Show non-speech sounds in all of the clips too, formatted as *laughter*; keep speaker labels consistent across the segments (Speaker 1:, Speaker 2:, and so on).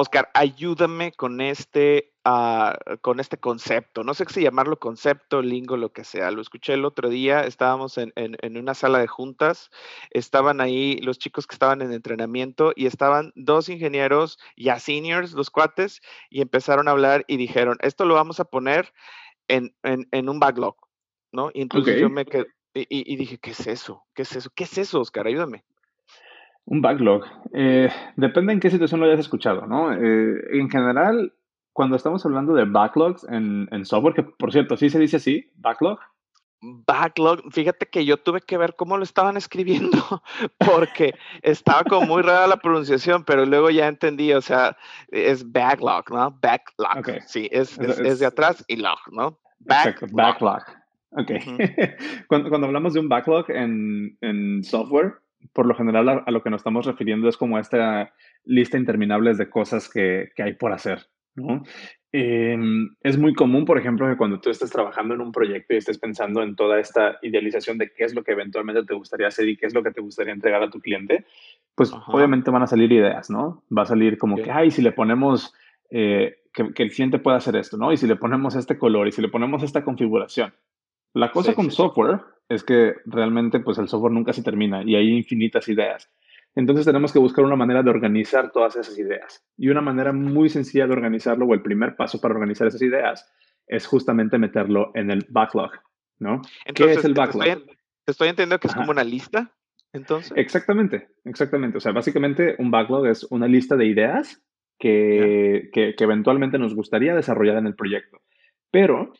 Speaker 1: Oscar, ayúdame con este, ah, con este concepto. No sé si llamarlo concepto, lingo, lo que sea. Lo escuché el otro día, estábamos en, una sala de juntas, estaban ahí los chicos que estaban en entrenamiento y estaban dos ingenieros ya seniors, los cuates, y empezaron a hablar y dijeron, esto lo vamos a poner en, un backlog, ¿no? Y entonces yo me quedé, y, y, dije, ¿qué es eso? ¿Qué es eso? ¿Qué es eso, Oscar? Ayúdame.
Speaker 2: Un backlog. Eh, depende en qué situación lo hayas escuchado, ¿no? Eh, en general, cuando estamos hablando de backlogs en, software, que por cierto, ¿sí se dice así? ¿Backlog?
Speaker 1: Backlog, fíjate que yo tuve que ver cómo lo estaban escribiendo, *laughs* porque estaba como muy rara la pronunciación, pero luego ya entendí, o sea, es backlog, ¿no? Backlog. Sí, es, es, de atrás y log, ¿no?
Speaker 2: Backlog. backlog. Ok. *laughs* cuando, cuando, hablamos de un backlog en, en software, por lo general a, lo que nos estamos refiriendo es como esta lista interminable de cosas que, hay por hacer. ¿no? Em, es muy común, por ejemplo, que cuando tú estés trabajando en un proyecto y estés pensando en toda esta idealización de qué es lo que eventualmente te gustaría hacer y qué es lo que te gustaría entregar a tu cliente, pues obviamente van a salir ideas, ¿no? Va a salir como que, ay, si le ponemos eh, que, el cliente pueda hacer esto, ¿no? Y si le ponemos este color y si le ponemos esta configuración. La cosa con software es que realmente pues el software nunca se termina y hay infinitas ideas. Entonces tenemos que buscar una manera de organizar todas esas ideas. Y una manera muy sencilla de organizarlo, o el primer paso para organizar esas ideas, es justamente meterlo en el backlog, ¿no?
Speaker 1: ¿Qué es el backlog? Te estoy, entendiendo que es como una lista, entonces.
Speaker 2: Exactamente, exactamente. O sea, básicamente un backlog es una lista de ideas que, que, que eventualmente nos gustaría desarrollar en el proyecto. Pero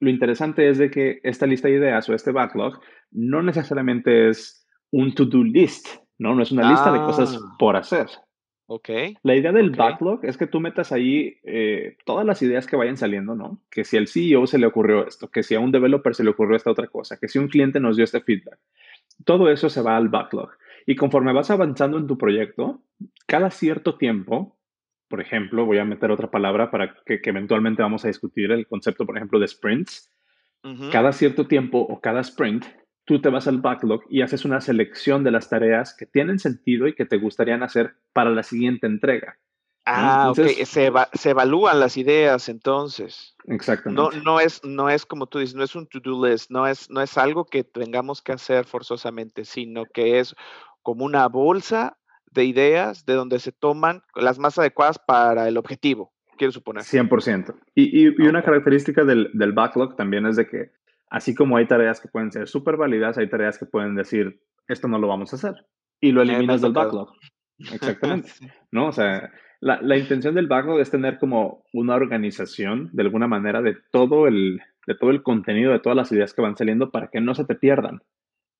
Speaker 2: lo interesante es de que esta lista de ideas o este backlog no necesariamente es un to-do list, ¿no? No es una lista de cosas ah. por hacer.
Speaker 1: Ok.
Speaker 2: La idea del backlog es que tú metas ahí eh, todas las ideas que vayan saliendo, ¿no? Que si al CEO se le ocurrió esto, que si a un developer se le ocurrió esta otra cosa, que si un cliente nos dio este feedback. Todo eso se va al backlog. Y conforme vas avanzando en tu proyecto, cada cierto tiempo por ejemplo, voy a meter otra palabra para que, eventualmente vamos a discutir el concepto, por ejemplo, de sprints. Cada cierto tiempo o cada sprint, tú te vas al backlog y haces una selección de las tareas que tienen sentido y que te gustarían hacer para la siguiente entrega.
Speaker 1: Ah, ok, se, evalúan las ideas entonces.
Speaker 2: Exactamente.
Speaker 1: No, no, es, no es como tú dices, no es un to-do list, no es, no es algo que tengamos que hacer forzosamente, sino que es como una bolsa de ideas de donde se toman las más adecuadas para el objetivo, quiero suponer.
Speaker 2: 100%. Y, y, una característica del, del, backlog también es de que, así como hay tareas que pueden ser súper válidas, hay tareas que pueden decir, esto no lo vamos a hacer. Y lo eliminas del backlog. Exactamente. *laughs* ¿No? O sea, la, la, intención del backlog es tener como una organización, de alguna manera, de todo el, de todo el contenido, de todas las ideas que van saliendo para que no se te pierdan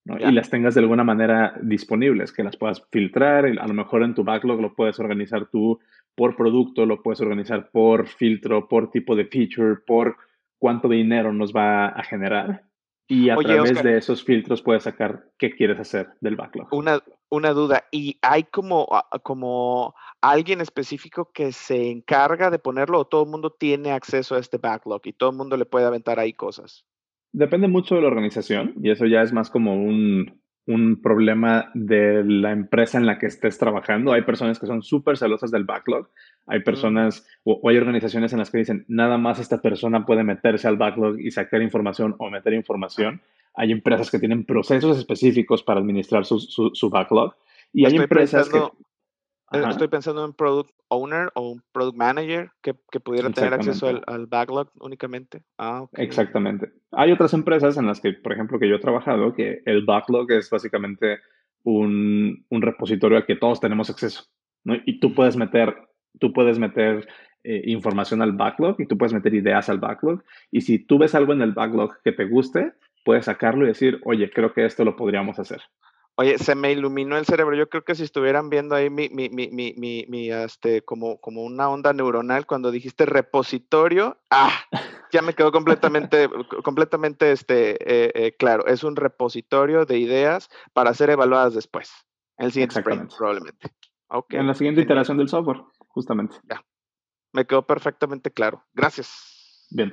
Speaker 2: y las tengas de alguna manera disponibles, que las puedas filtrar, a lo mejor en tu backlog lo puedes organizar tú por producto, lo puedes organizar por filtro, por tipo de feature, por cuánto dinero nos va a generar. Y a través de esos filtros puedes sacar qué quieres hacer del backlog.
Speaker 1: Una, una duda, ¿y hay como, como alguien específico que se encarga de ponerlo o todo el mundo tiene acceso a este backlog y todo el mundo le puede aventar ahí cosas?
Speaker 2: Depende mucho de la organización y eso ya es más como un, problema de la empresa en la que estés trabajando. Hay personas que son súper celosas del backlog. Hay personas o, hay organizaciones en las que dicen, nada más esta persona puede meterse al backlog y sacar información o meter información. Hay empresas que tienen procesos específicos para administrar su, su, backlog. Y hay empresas que
Speaker 1: eh, estoy pensando en un product owner o un product manager que, que pudiera tener acceso al, backlog únicamente. Ah,
Speaker 2: Exactamente. Hay otras empresas en las que, por ejemplo, que yo he trabajado, que el backlog es básicamente un, un repositorio al que todos tenemos acceso. ¿no? Y tú puedes meter, tú puedes meter eh, información al backlog y tú puedes meter ideas al backlog. Y si tú ves algo en el backlog que te guste, puedes sacarlo y decir, oye, creo que esto lo podríamos hacer.
Speaker 1: Oye, se me iluminó el cerebro. Yo creo que si estuvieran viendo ahí mi, mi, mi, mi, mi, este, como, como una onda neuronal cuando dijiste repositorio, ah, ya me quedó completamente, *laughs* completamente este, eh, eh, claro. Es un repositorio de ideas para ser evaluadas después. En el siguiente sprint, probablemente.
Speaker 2: Okay. En la siguiente iteración del software, justamente.
Speaker 1: Ya. Me quedó perfectamente claro. Gracias.
Speaker 2: Bien.